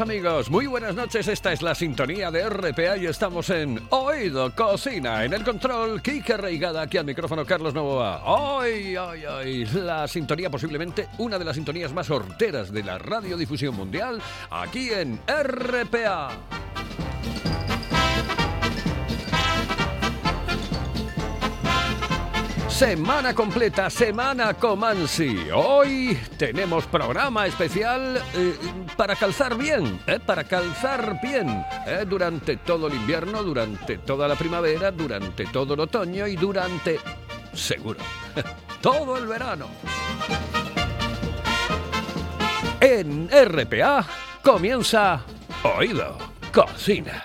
Amigos, muy buenas noches, esta es la sintonía de RPA y estamos en Oído Cocina, en el control Kike Reigada, aquí al micrófono Carlos Novoa. Hoy, hoy, hoy, la sintonía posiblemente una de las sintonías más horteras de la radiodifusión mundial, aquí en RPA. Semana completa, semana Comansi. Hoy tenemos programa especial eh, para calzar bien, eh, para calzar bien eh, durante todo el invierno, durante toda la primavera, durante todo el otoño y durante, seguro, todo el verano. En RPA comienza Oído Cocina.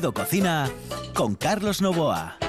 Cocina con Carlos Novoa.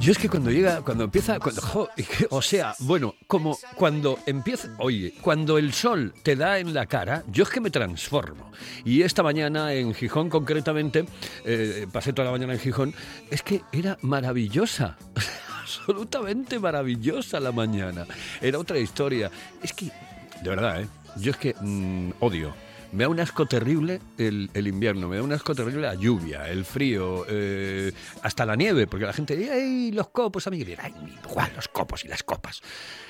Yo es que cuando llega, cuando empieza, cuando, o sea, bueno, como cuando empieza, oye, cuando el sol te da en la cara, yo es que me transformo. Y esta mañana en Gijón concretamente, eh, pasé toda la mañana en Gijón, es que era maravillosa. Absolutamente maravillosa la mañana. Era otra historia. Es que, de verdad, ¿eh? Yo es que mm, odio. Me da un asco terrible el, invierno, me da un asco terrible la lluvia, el frío, eh, hasta la nieve, porque la gente dice, ¡ay, los copos, amigo! Y ¡ay, igual los copos y las copas!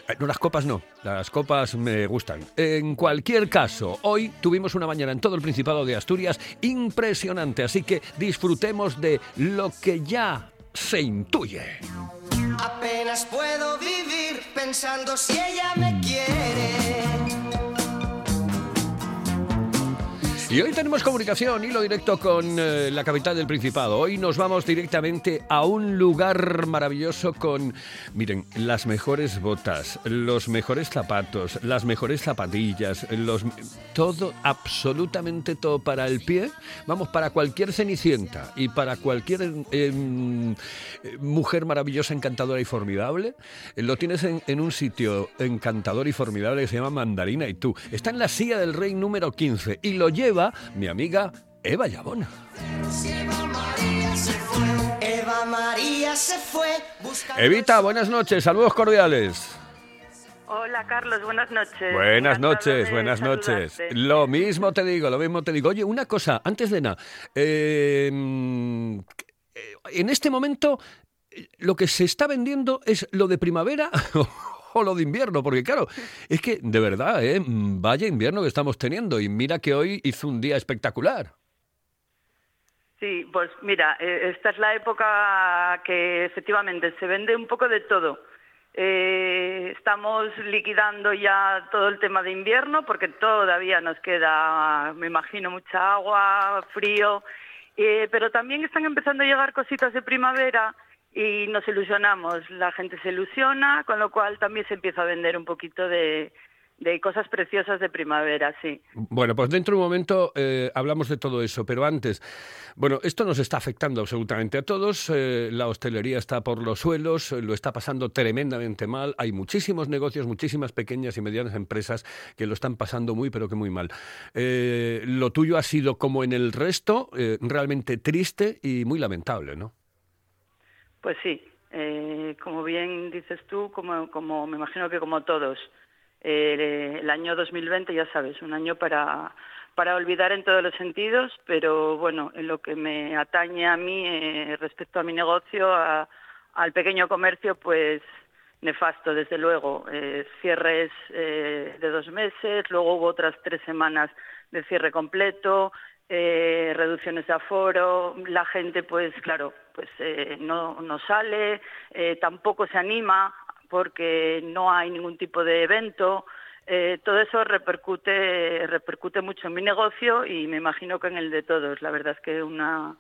Eh, No, las copas no, las copas me gustan. En cualquier caso, hoy tuvimos una mañana en todo el Principado de Asturias impresionante, así que disfrutemos de lo que ya se intuye. Apenas puedo vivir pensando si ella me Y hoy tenemos comunicación, hilo directo con eh, la capital del Principado. Hoy nos vamos directamente a un lugar maravilloso con, miren, las mejores botas, los mejores zapatos, las mejores zapatillas, los todo, absolutamente todo para el pie. Vamos, para cualquier cenicienta y para cualquier em, eh, mujer maravillosa, encantadora y formidable, eh, lo tienes en, en un sitio encantador y formidable que se llama Mandarina y tú. Está en la silla del rey número 15 y lo lleva mi amiga Eva Yabona. Eva María se fue. Evita, buenas noches, saludos cordiales. Hola Carlos, buenas noches. Buenas noches, buenas noches. saludarte. Lo mismo te digo, lo mismo te digo. Oye, una cosa, antes de nada, eh, mm, en este momento eh, lo que se está vendiendo es lo de primavera o lo de invierno, porque claro, es que de verdad, ¿eh? vaya invierno que estamos teniendo y mira que hoy hizo un día espectacular. Sí, pues mira, eh, esta es la época que efectivamente se vende un poco de todo. Eh, estamos liquidando ya todo el tema de invierno porque todavía nos queda, me imagino, mucha agua, frío, eh, pero también están empezando a llegar cositas de primavera y nos ilusionamos. La gente se ilusiona, con lo cual también se empieza a vender un poquito de, cosas preciosas de primavera, sí. Bueno, pues dentro de un momento eh, hablamos de todo eso, pero antes, bueno, esto nos está afectando absolutamente a todos. Eh, la hostelería está por los suelos, eh, lo está pasando tremendamente mal. Hay muchísimos negocios, muchísimas pequeñas y medianas empresas que lo están pasando muy, pero que muy mal. lo tuyo ha sido, como en el resto, realmente triste y muy lamentable, ¿no? Pues sí, como bien dices tú, como, me imagino que como todos eh, el año 2020, ya sabes, un año para, para olvidar en todos los sentidos, pero bueno, en lo que me atañe a mí eh, respecto a mi negocio, al pequeño comercio, pues nefasto, desde luego. Eh, cierres eh, de dos meses, luego hubo otras tres semanas de cierre completo, eh, reducciones de aforo, la gente, pues claro, pues eh, no, no sale, eh, tampoco se anima porque no hay ningún tipo de evento. Eh, todo eso repercute, repercute mucho en mi negocio y me imagino que en el de todos. La verdad es que una,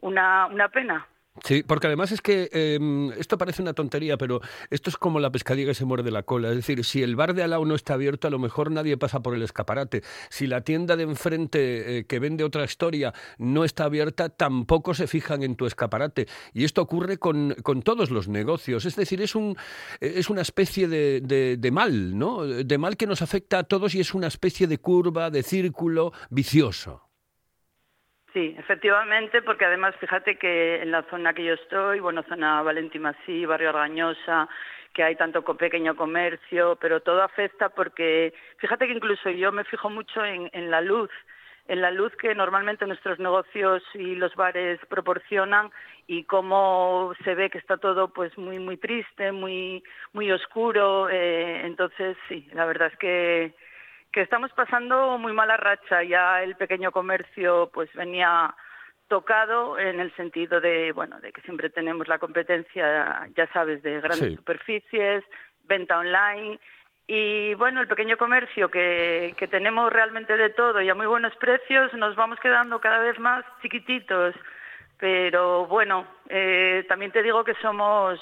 una, una pena. Sí, porque además es que em, esto parece una tontería, pero esto es como la pescadilla que se muerde la cola. Es decir, si el bar de al lado no está abierto, a lo mejor nadie pasa por el escaparate. Si la tienda de enfrente eh, que vende otra historia no está abierta, tampoco se fijan en tu escaparate. Y esto ocurre con, con todos los negocios. Es decir, es, un, es una especie de, de, de mal, ¿no? De mal que nos afecta a todos y es una especie de curva, de círculo vicioso. Sí, efectivamente, porque además fíjate que en la zona que yo estoy, bueno, zona Valentín Masí, barrio Argañosa, que hay tanto pequeño comercio, pero todo afecta porque fíjate que incluso yo me fijo mucho en, en la luz, en la luz que normalmente nuestros negocios y los bares proporcionan y cómo se ve que está todo pues muy muy triste, muy muy oscuro, eh, entonces sí, la verdad es que que estamos pasando muy mala racha. Ya el pequeño comercio pues venía tocado en el sentido de, bueno, de que siempre tenemos la competencia, ya sabes, de grandes Sí. superficies, venta online y bueno, el pequeño comercio que, que tenemos realmente de todo y a muy buenos precios, nos vamos quedando cada vez más chiquititos. Pero bueno, eh, también te digo que somos,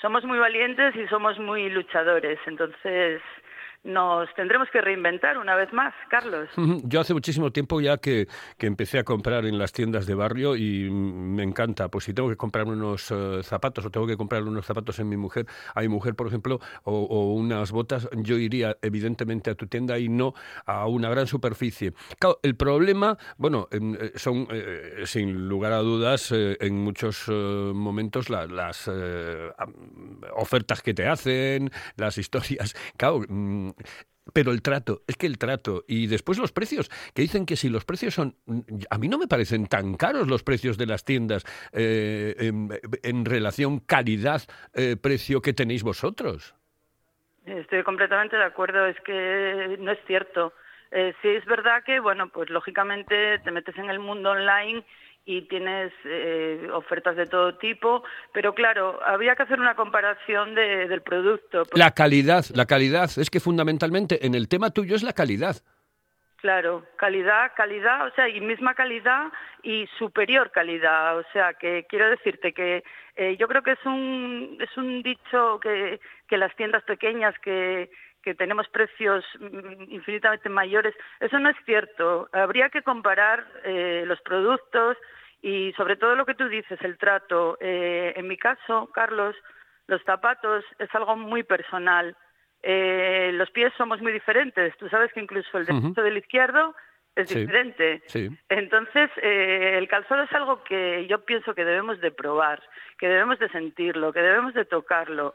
somos muy valientes y somos muy luchadores. Entonces, nos tendremos que reinventar una vez más, Carlos. Yo hace muchísimo tiempo ya que, que empecé a comprar en las tiendas de barrio y me encanta. Pues si tengo que comprar unos eh, zapatos o tengo que comprar unos zapatos en mi mujer, a mi mujer, por ejemplo, o, unas botas, yo iría evidentemente a tu tienda y no a una gran superficie. Claro, el problema, bueno, eh, son eh, sin lugar a dudas eh, en muchos eh, momentos la- las eh, ofertas que te hacen, las historias. Claro, mm, pero el trato, es que el trato y después los precios, que dicen que si los precios son, a mí no me parecen tan caros los precios de las tiendas eh, en, en relación calidad-precio que tenéis vosotros. Estoy completamente de acuerdo, es que no es cierto. Eh, sí es verdad que, bueno, pues lógicamente te metes en el mundo online y tienes eh, ofertas de todo tipo, pero claro, había que hacer una comparación de- del producto. La calidad, la calidad, es que fundamentalmente en el tema tuyo es la calidad. Claro, calidad, calidad, o sea, y misma calidad y superior calidad. O sea, que quiero decirte que eh, yo creo que es un, es un dicho que, que las tiendas pequeñas que, que tenemos precios mm, infinitamente mayores, eso no es cierto. Habría que comparar eh, los productos y sobre todo lo que tú dices, el trato. Eh, en mi caso, Carlos, los zapatos es algo muy personal. Eh, los pies somos muy diferentes. Tú sabes que incluso el derecho del izquierdo es Sí. diferente. Sí. Entonces, el calzado es algo que yo pienso que debemos de probar, que debemos de sentirlo, que debemos de tocarlo.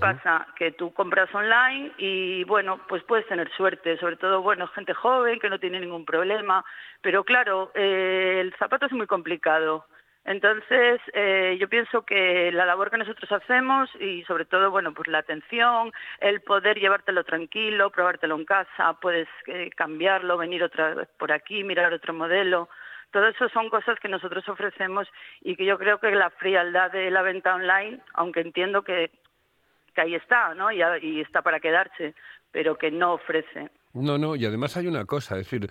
Pasa que tú compras online y, bueno, pues puedes tener suerte, sobre todo, bueno, gente joven que no tiene ningún problema, pero claro, eh, el zapato es muy complicado. Entonces, eh, yo pienso que la labor que nosotros hacemos y sobre todo, bueno, pues la atención, el poder llevártelo tranquilo, probártelo en casa, puedes eh, cambiarlo, venir otra vez por aquí, mirar otro modelo. Todo eso son cosas que nosotros ofrecemos y que yo creo que la frialdad de la venta online, aunque entiendo que que ahí está, ¿no? Y, y está para quedarse, pero que no ofrece. No, no, y además hay una cosa, es decir,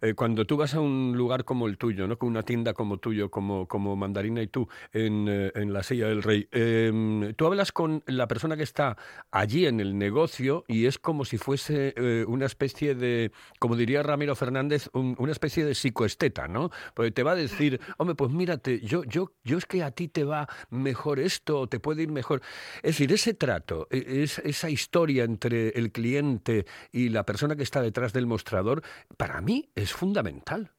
eh, cuando tú vas a un lugar como el tuyo, ¿no? con una tienda como tuyo, como, como Mandarina y tú, en, eh, en la Silla del Rey, em, tú hablas con la persona que está allí en el negocio y es como si fuese eh, una especie de, como diría Ramiro Fernández, una especie de psicoesteta, ¿no? Porque te va a decir, hombre, pues mírate, yo, yo, yo es que a ti te va mejor esto, te puede ir mejor. Es decir, ese trato, e, es, esa historia entre el cliente y la persona que está detrás del mostrador, para mí es fundamental.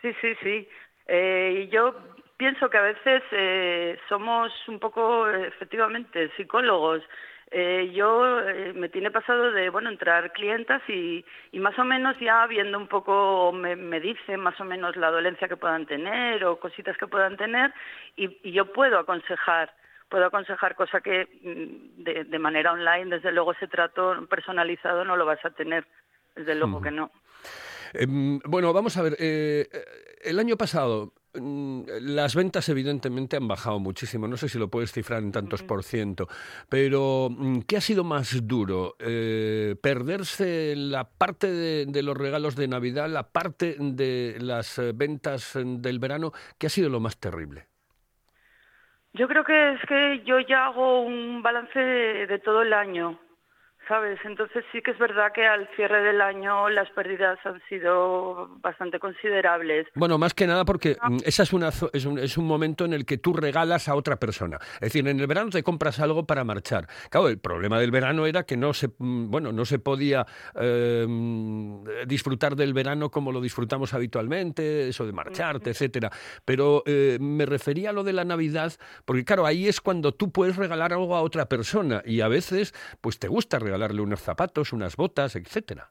Sí, sí, sí. Eh, yo pienso que a veces eh, somos un poco, efectivamente, psicólogos. Eh, yo me tiene pasado de bueno entrar clientas y, más o menos ya viendo un poco me, me, dicen más o menos la dolencia que puedan tener o cositas que puedan tener y yo puedo aconsejar puedo aconsejar, cosa que mm, de, de, manera online, desde luego, ese trato personalizado no lo vas a tener, desde luego que no. Eh, bueno, vamos a ver, eh, el año pasado mm, las ventas evidentemente han bajado muchísimo, no sé si lo puedes cifrar en tantos por ciento, pero mm, ¿qué ha sido más duro? Eh, ¿Perderse la parte de, de, los regalos de Navidad, la parte de las eh, ventas del verano? ¿Qué ha sido lo más terrible? Yo creo que es que yo ya hago un balance de, de, todo el año, ¿sabes? Entonces sí que es verdad que al cierre del año las pérdidas han sido bastante considerables. Bueno, más que nada porque ah. esa es, una, es, un, es un momento en el que tú regalas a otra persona. Es decir, en el verano te compras algo para marchar. Claro, el problema del verano era que no se, bueno, no se podía eh, disfrutar del verano como lo disfrutamos habitualmente, eso de marcharte, etcétera. Pero eh, me refería a lo de la Navidad, porque claro, ahí es cuando tú puedes regalar algo a otra persona y a veces pues te gusta regalarle unos zapatos, unas botas, etcétera.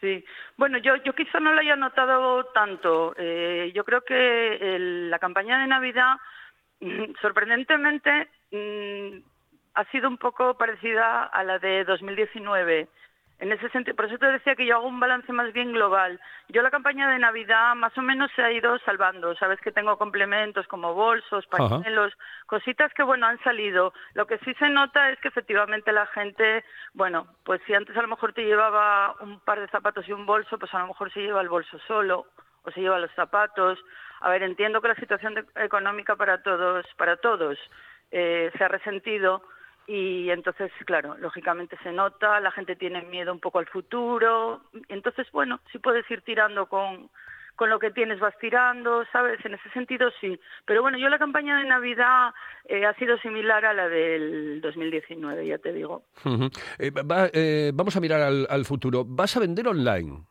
Sí, bueno, yo, yo quizá no lo haya notado tanto. Eh, yo creo que la campaña de Navidad, sorprendentemente, mmm, ha sido un poco parecida a la de 2019 en ese sentido, por eso te decía que yo hago un balance más bien global. Yo la campaña de Navidad más o menos se ha ido salvando. Sabes que tengo complementos como bolsos, pañuelos, cositas que bueno han salido. Lo que sí se nota es que efectivamente la gente, bueno, pues si antes a lo mejor te llevaba un par de zapatos y un bolso, pues a lo mejor se lleva el bolso solo o se lleva los zapatos. A ver, entiendo que la situación de, económica para todos, para todos, eh, se ha resentido y entonces, claro, lógicamente se nota, la gente tiene miedo un poco al futuro, entonces, bueno, si puedes ir tirando con, con lo que tienes vas tirando, ¿sabes? En ese sentido sí. Pero bueno, yo la campaña de Navidad eh, ha sido similar a la del 2019, ya te digo. Uh -huh. eh, va, eh, vamos a mirar al, al, futuro. ¿Vas a vender online?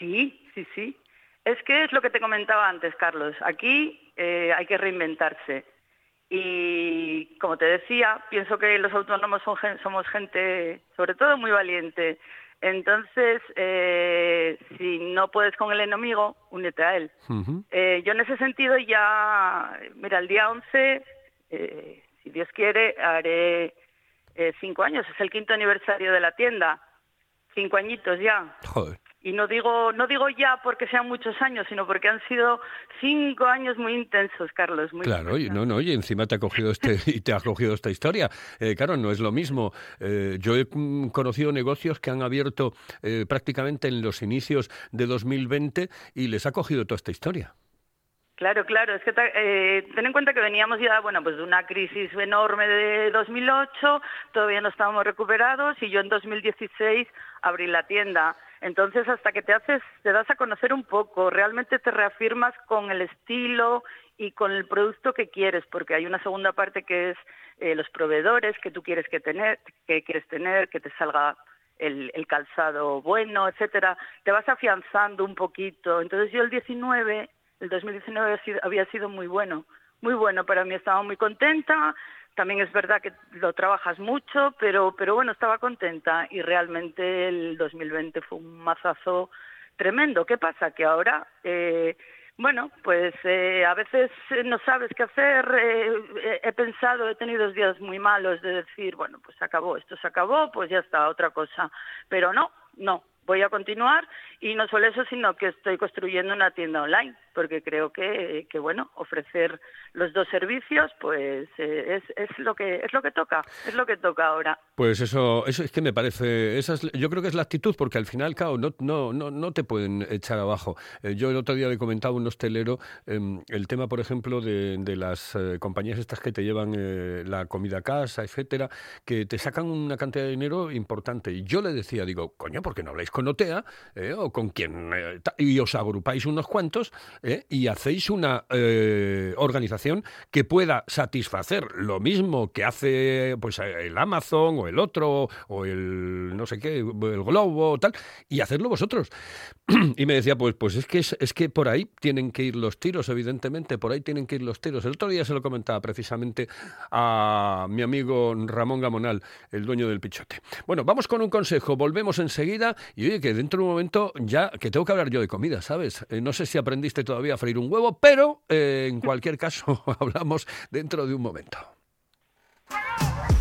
Sí, sí, sí. Es que es lo que te comentaba antes, Carlos. Aquí eh, hay que reinventarse y como te decía, pienso que los autónomos son, somos gente, sobre todo, muy valiente. Entonces, eh, si no puedes con el enemigo, únete a él. Uh -huh. eh, yo en ese sentido ya, mira, el día 11, eh, si Dios quiere, haré eh, cinco años. Es el quinto aniversario de la tienda. Cinco añitos ya. Joder y no digo no digo ya porque sean muchos años sino porque han sido cinco años muy intensos Carlos muy claro y no no y encima te ha cogido este y te ha cogido esta historia. Eh, claro no es lo mismo. Eh, yo he conocido negocios que han abierto eh, prácticamente en los inicios de 2020 y les ha cogido toda esta historia Claro, claro, es que eh, ten en cuenta que veníamos ya, bueno, pues de una crisis enorme de 2008, todavía no estábamos recuperados y yo en 2016 abrí la tienda. Entonces, hasta que te haces, te das a conocer un poco, realmente te reafirmas con el estilo y con el producto que quieres, porque hay una segunda parte que es eh, los proveedores que tú quieres que tener, que quieres tener, que te salga el, el calzado bueno, etcétera. Te vas afianzando un poquito. Entonces, yo el 19 el 2019 había sido, había sido muy bueno, muy bueno para mí, estaba muy contenta, también es verdad que lo trabajas mucho, pero, bueno, estaba contenta y realmente el 2020 fue un mazazo tremendo. ¿Qué pasa? Que ahora, eh, bueno, pues eh, a veces no sabes qué hacer, eh, he pensado, he tenido días muy malos de decir, bueno, pues se acabó, esto se acabó, pues ya está, otra cosa. Pero no, no, voy a continuar y no solo eso, sino que estoy construyendo una tienda online, porque creo que, que bueno, ofrecer los dos servicios, pues eh, es, es lo que es lo que toca, es lo que toca ahora. Pues eso, eso es que me parece, esa es- yo creo que es la actitud, porque al final, claro, no, no, no, no te pueden echar abajo. Eh, yo el otro día le comentaba a un hostelero em, el tema, por ejemplo, de, de las eh, compañías estas que te llevan la comida a casa, etcétera, que te sacan una cantidad de dinero importante. Y yo le decía, digo, coño, ¿por qué no habláis con OTEA o con quien y os agrupáis unos cuantos eh, y hacéis una eh, organización que pueda satisfacer lo mismo que hace pues el Amazon o el otro o el no sé qué, el Globo o tal, y hacerlo vosotros. y me decía, pues, pues es que es, que por ahí tienen que ir los tiros, evidentemente, por ahí tienen que ir los tiros. El otro día se lo comentaba precisamente a mi amigo Ramón Gamonal, el dueño del Pichote. Bueno, vamos con un consejo, volvemos enseguida y oye, que dentro de un momento ya, que tengo que hablar yo de comida, ¿sabes? Eh, no sé si aprendiste todavía a freír un huevo, pero eh, en cualquier caso hablamos dentro de un momento.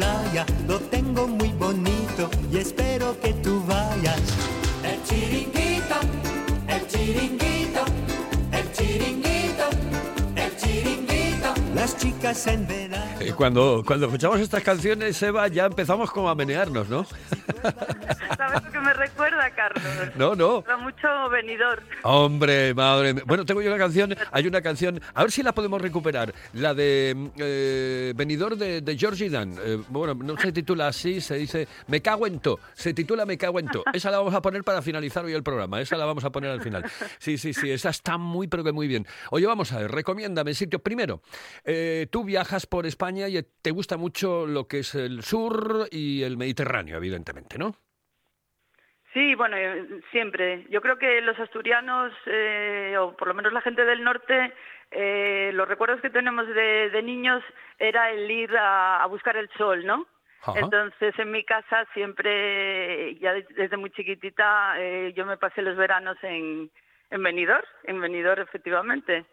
Playa, lo tengo muy bonito y espero que tú vayas. El chiringuito, el chiringuito, el chiringuito, el chiringuito. Las chicas en verano. Eh, Cuando, cuando escuchamos estas canciones, Eva, ya empezamos como a menearnos, ¿no? ¿Sabes lo que me? No, no. Mucho venidor. Hombre, madre mía. Bueno, tengo yo una canción, hay una canción, a ver si la podemos recuperar, la de eh, Venidor de, de Georgie Dan. Eh, bueno, no se titula así, se dice Me cago en to, se titula Me cago en to. Esa la vamos a poner para finalizar hoy el programa, esa la vamos a poner al final. Sí, sí, sí, esa está muy, pero que muy bien. Oye, vamos a ver, recomiéndame sitios. Primero, eh, tú viajas por España y te gusta mucho lo que es el sur y el Mediterráneo, evidentemente, ¿no? Sí, bueno, eh, siempre. Yo creo que los asturianos, eh, o por lo menos la gente del norte, eh, los recuerdos que tenemos de, de niños era el ir a, a buscar el sol, ¿no? Ajá. Entonces en mi casa siempre, ya de- desde muy chiquitita, eh, yo me pasé los veranos en, en Benidorm, en Benidorm efectivamente.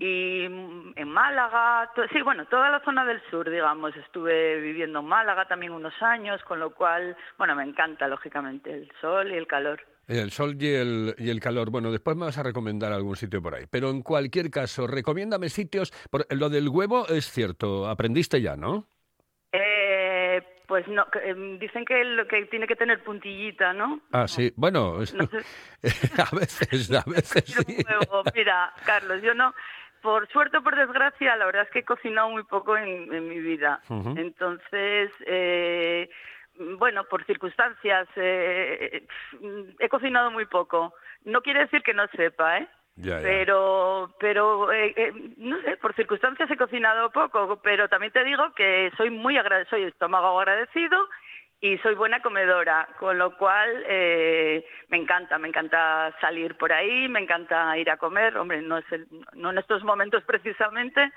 Y mm, en Málaga, sí, bueno, toda la zona del sur, digamos, estuve viviendo en Málaga también unos años, con lo cual, bueno, me encanta, lógicamente, el sol y el calor. El sol y el, y el calor. Bueno, después me vas a recomendar algún sitio por ahí. Pero en cualquier caso, recomiéndame sitios. Por, lo del huevo es cierto, aprendiste ya, ¿no? Eh, pues no, que, em, dicen que, lo que tiene que tener puntillita, ¿no? Ah, sí. Bueno, es- No sé. a veces, a veces sí. Mira, Carlos, yo no, por suerte o por desgracia, la verdad es que he cocinado muy poco en, en mi vida. Entonces, eh, bueno, por circunstancias, eh, he cocinado muy poco. No quiere decir que no sepa, ¿eh? Ya, ya. Pero, pero eh, eh, no sé, por circunstancias he cocinado poco, pero también te digo que soy muy agradecido, soy estómago agradecido y soy buena comedora, con lo cual eh, me encanta, me encanta salir por ahí, me encanta ir a comer, hombre, no es el- no en estos momentos precisamente,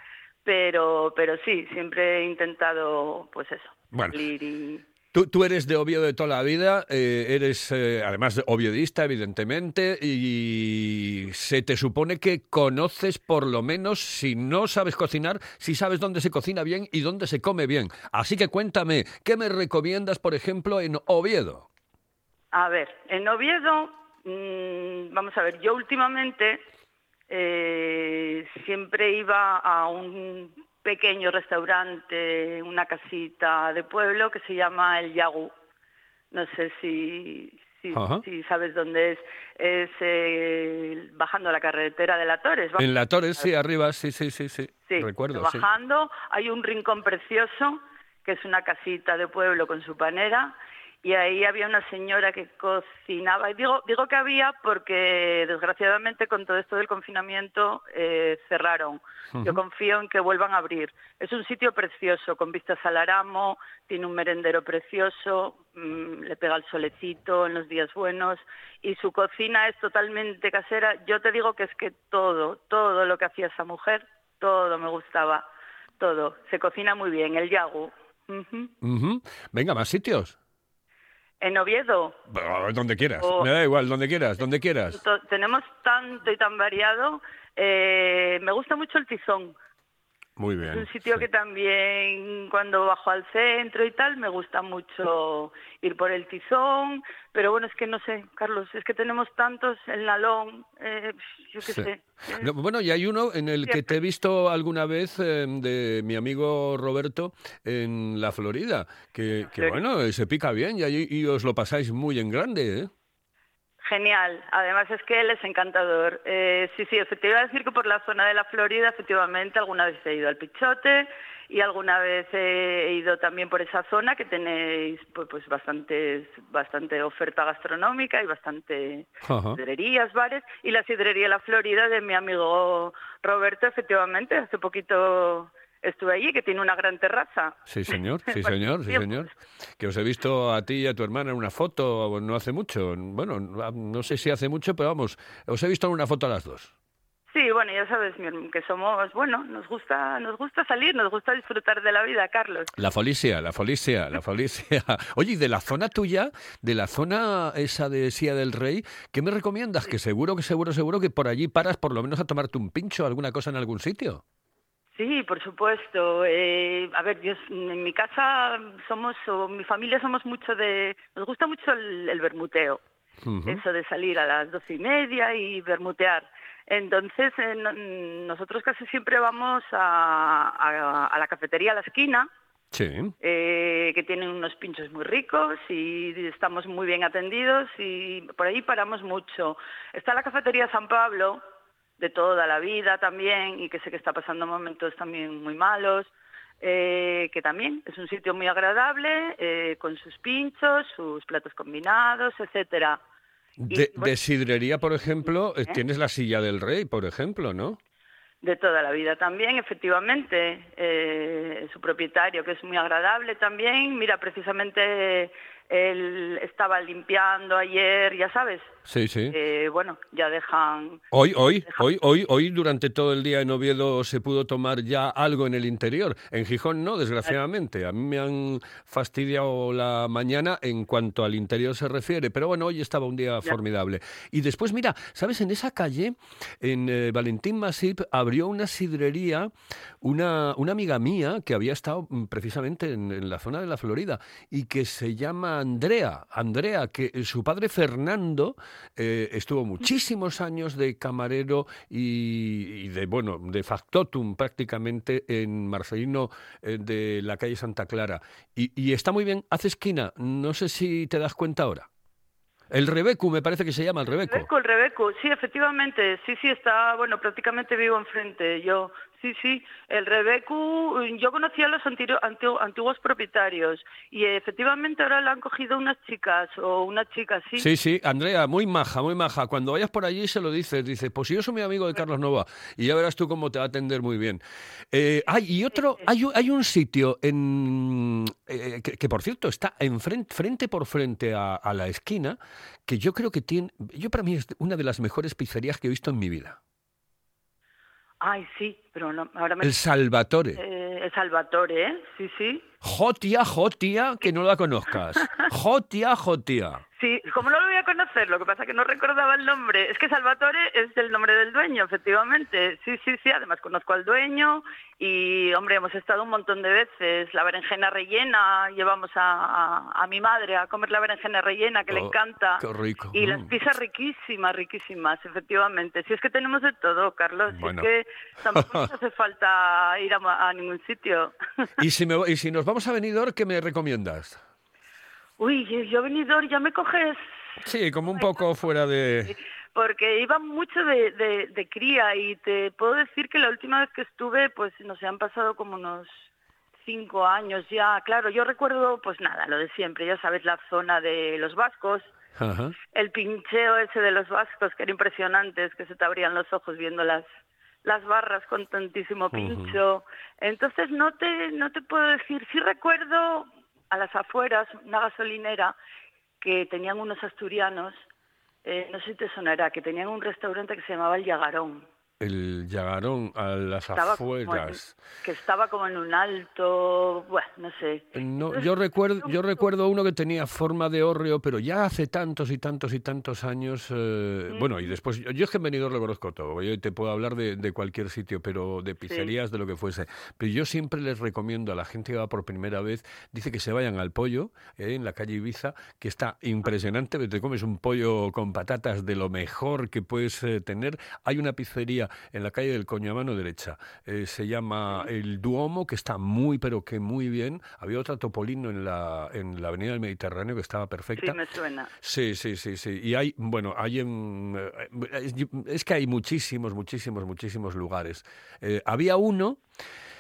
pero, pero sí, siempre he intentado, pues eso, Bueno. salir y... Tú, tú eres de Oviedo de toda la vida, eh, eres eh, además oviedista, evidentemente, y se te supone que conoces por lo menos, si no sabes cocinar, si sabes dónde se cocina bien y dónde se come bien. Así que cuéntame, ¿qué me recomiendas, por ejemplo, en Oviedo? A ver, en Oviedo, mm, vamos a ver, yo últimamente eh, siempre iba a un pequeño restaurante, una casita de pueblo que se llama El Yagu. No sé si, si, sabes dónde es. Es eh, bajando la carretera de la Torres. En la Torres, sí, arriba, sí, sí, sí, sí. Sí, Recuerdo, sí. bajando hay un rincón precioso que es una casita de pueblo con su panera y ahí había una señora que cocinaba. Y digo, digo que había porque desgraciadamente con todo esto del confinamiento eh, cerraron. Yo confío en que vuelvan a abrir. Es un sitio precioso, con vistas al Aramo, tiene un merendero precioso, mm, le pega el solecito en los días buenos y su cocina es totalmente casera. Yo te digo que es que todo, todo lo que hacía esa mujer, todo me gustaba, todo. Se cocina muy bien, el yagu. Venga, más sitios. En Oviedo Donde quieras, O- me da igual, donde quieras, donde quieras. tenemos tanto y tan variado. Eh, me gusta mucho el Tizón. Muy Es bien. un sitio sí. que también cuando bajo al centro y tal me gusta mucho ir por el Tizón, pero bueno, es que no sé, Carlos, es que tenemos tantos, el Nalón, eh, yo qué Sí. sé. No, bueno, y hay uno en el que te he visto alguna vez eh, de mi amigo Roberto en la Florida, que, bueno, se pica bien y, y os lo pasáis muy en grande, ¿eh? Genial, además es que él es encantador. Eh, sí, sí, efectivamente, iba a decir que por la zona de la Florida, efectivamente, alguna vez he ido al Pichote y alguna vez he ido también por esa zona que tenéis pues, pues bastante, bastante oferta gastronómica y bastante sidrerías, bares. Y la sidrería de la Florida de mi amigo Roberto, efectivamente, hace poquito estuve allí, que tiene una gran terraza. Sí, señor, sí, Bueno, señor, sí, señor. Que os he visto a ti y a tu hermana en una foto no hace mucho. Bueno, no sé si hace mucho, pero vamos, os he visto en una foto a las dos. Sí, bueno, ya sabes que somos, bueno, nos gusta, nos gusta salir, nos gusta disfrutar de la vida, Carlos. La folicia, la folicia, la folicia. Oye, y de la zona tuya, de la zona esa de Sía del Rey, ¿qué me recomiendas? Que seguro, que seguro, seguro que por allí paras por lo menos a tomarte un pincho, alguna cosa en algún sitio. Sí, por supuesto. Eh, a ver, yo, en mi casa somos, o mi familia somos mucho de, nos gusta mucho el, el bermuteo. Eso de salir a las doce y media y bermutear. Entonces, eh, no- nosotros casi siempre vamos a, a- a la cafetería a la esquina, Sí. eh, que tienen unos pinchos muy ricos y estamos muy bien atendidos y por ahí paramos mucho. Está la cafetería San Pablo, de toda la vida también, y que sé que está pasando momentos también muy malos, eh, que también es un sitio muy agradable, eh, con sus pinchos, sus platos combinados, etcétera. Y, De, bueno, de sidrería, por ejemplo, eh, tienes la silla del rey, por ejemplo, ¿no? De toda la vida también, efectivamente. Su propietario, que es muy agradable también. Mira, precisamente él estaba limpiando ayer, ya sabes. Sí, sí. Eh, bueno, ya dejan... Hoy, hoy, hoy, hoy, hoy, durante todo el día en Oviedo se pudo tomar ya algo en el interior. En Gijón no, desgraciadamente. A mí me han fastidiado la mañana en cuanto al interior se refiere. Pero bueno, hoy estaba un día formidable. Y después, mira, ¿sabes? En esa calle, en eh, Valentín Masip, abrió una sidrería, una, una amiga mía que había estado mm, precisamente en, en la zona de la Florida y que se llama Andrea. Andrea, que su padre Fernando eh, estuvo muchísimos años de camarero y, de, bueno, de factotum prácticamente en Marcelino eh, de la calle Santa Clara. Y, está muy bien, hace esquina, no sé si te das cuenta ahora. El Rebecu, me parece que se llama el Rebecu. Rebeco, el Rebeco, sí, efectivamente, sí, sí, está, bueno, prácticamente vivo enfrente, yo, sí, sí, el Rebeco, yo conocía a los antiguos propietarios y efectivamente ahora la han cogido unas chicas o una chica, sí, Sí, sí, Andrea, muy maja, muy maja. Cuando vayas por allí se lo dices, dices, pues yo soy mi amigo de Carlos Nova y ya verás tú cómo te va a atender muy bien. Eh, ay, y otro, hay, un- hay un sitio en eh, que, que, por cierto está en frente, frente por frente a, a la esquina, que yo creo que tiene, yo para mí es una de las mejores pizzerías que he visto en mi vida. Ay, sí, pero no, ahora me... El Salvatore. Eh, el Salvatore, ¿eh? Sí, sí. Jotia, Jotia, que no la conozcas. Jotia, Jotia. Sí, ¿cómo no lo voy a conocer? Lo que pasa es que no recordaba el nombre. Es que Salvatore es el nombre del dueño, efectivamente. Sí, sí, sí. Además conozco al dueño y, hombre, hemos estado un montón de veces. La berenjena rellena, llevamos a, a- a mi madre a comer la berenjena rellena, que le Oh, encanta. qué rico. Y las Mm. pizzas riquísimas, riquísimas, efectivamente. Si es que tenemos de todo, Carlos. Si Bueno. es que nos hace falta ir a, ningún sitio. Y si, me, y si nos vamos a Benidorm, ¿qué me recomiendas? Uy, yo- venidor, ya me coges Sí, como un poco fuera de... porque iba mucho de, de, de cría y te puedo decir que la última vez que estuve, pues no sé, han pasado como unos cinco años ya. Claro, yo recuerdo, pues nada, lo de siempre, ya sabes, la zona de los vascos, Ajá. el pincheo ese de los vascos, que era impresionante, es que se te abrían los ojos viendo las las barras con tantísimo pincho. Entonces no te no te puedo decir, sí recuerdo a las afueras una gasolinera que tenían unos asturianos, eh, no sé si te sonará, que tenían un restaurante que se llamaba El Yagarón. El Yagarón a las Estaba como en- afueras. que estaba como en un alto, bueno, no sé. No, yo recuerdo, yo recuerdo uno que tenía forma de hórreo, pero ya hace tantos y tantos y tantos años. eh, Bueno, y después, yo, yo es que en Benidorm lo conozco todo. Yo te puedo hablar de, de cualquier sitio, pero de pizzerías, de lo que fuese. Pero yo siempre les recomiendo a la gente que va por primera vez, dice que se vayan al pollo, eh, en la calle Ibiza, que está impresionante. Te comes un pollo con patatas de lo mejor que puedes eh, tener. Hay una pizzería en la calle del Coño a mano derecha. eh, se llama El Duomo, que está muy, pero que muy bien. Había otra Topolino en la, en la Avenida del Mediterráneo que estaba perfecta. Sí, me suena. Sí, sí, sí, sí. Y hay, bueno, hay en... eh, es- Es que hay muchísimos, muchísimos, muchísimos lugares. Eh, había uno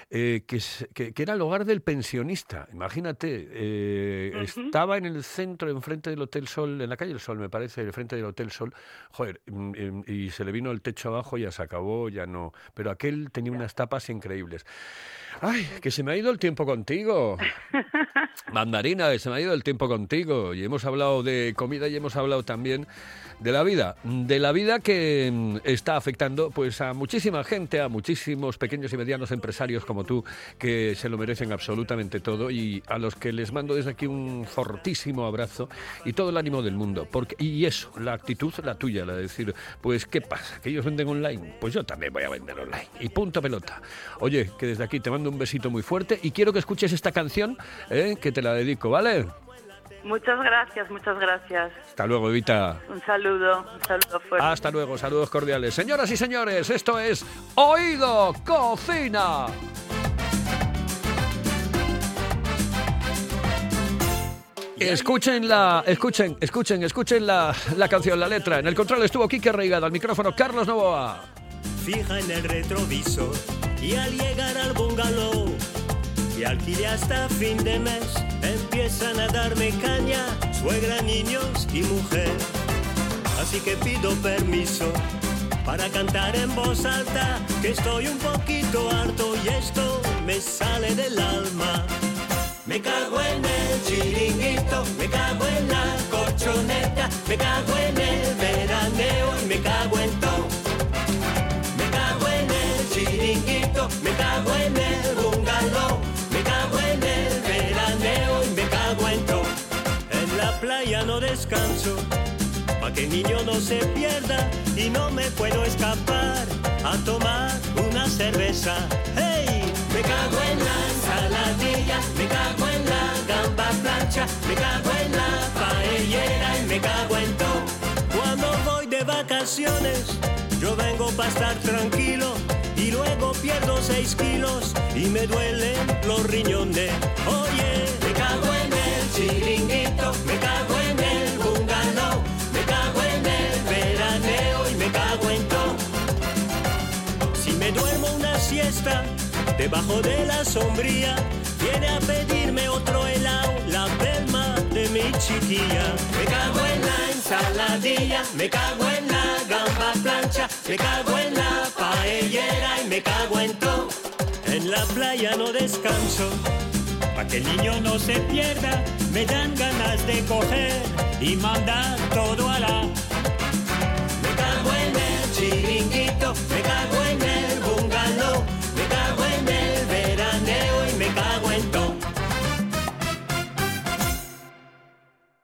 eh, que, que- que era el hogar del pensionista, imagínate. eh, Estaba en el centro, enfrente del Hotel Sol, en la calle del Sol, me parece, enfrente del Hotel Sol. Joder, mm, mm, y se le vino el techo abajo, ya se acabó, ya no. Pero aquel tenía unas tapas increíbles. ¡Ay, que se me ha ido el tiempo contigo! Mandarina, que se me ha ido el tiempo contigo. Y hemos hablado de comida y hemos hablado también de la vida, de la vida que mm, está afectando pues a muchísima gente, a muchísimos pequeños y medianos empresarios como tú que se lo merecen absolutamente todo. Y a los que les mando desde aquí un fortísimo abrazo y todo el ánimo del mundo, porque y eso, la actitud la tuya, la de decir, pues qué pasa, que ellos venden online, pues yo también voy a vender online. Y punto pelota. Oye, que desde aquí te mando un besito muy fuerte y quiero que escuches esta canción, ¿eh? que te la dedico, ¿vale? Muchas gracias, muchas gracias. Hasta luego, Evita. Un saludo, un saludo fuerte. Hasta luego, saludos cordiales. Señoras y señores, esto es Oído Cocina. Escuchen la, escuchen, escuchen, escuchen la, la canción, la letra. En el control estuvo Quique Reigada, al micrófono Carlos Novoa. fija en el retrovisor y al llegar al y alquilé hasta fin de mes empiezan a darme caña suegra, niños y mujer. Así que pido permiso para cantar en voz alta que estoy un poquito harto y esto me sale del alma. Me cago en el chiringuito, me cago en la colchoneta, me cago en el veraneo y me cago en todo. Me cago en el chiringuito, me cago en el bungalow, descanso, pa' que el niño no se pierda y no me puedo escapar a tomar una cerveza. ¡Hey! Me cago en la ensaladilla, me cago en la gamba plancha, me cago en la paellera y me cago en todo. Cuando voy de vacaciones, yo vengo para estar tranquilo y luego pierdo seis kilos y me duelen los riñones. Oye, me cago en el chiringuito, siesta debajo de la sombría. Viene a pedirme otro helado, la pelma de mi chiquilla. Me cago en la ensaladilla, me cago en la gamba plancha, me cago en la paellera y me cago en todo. En la playa no descanso, pa' que el niño no se pierda, me dan ganas de coger y mandar todo a la. Me cago en el chiringuito, me cago en el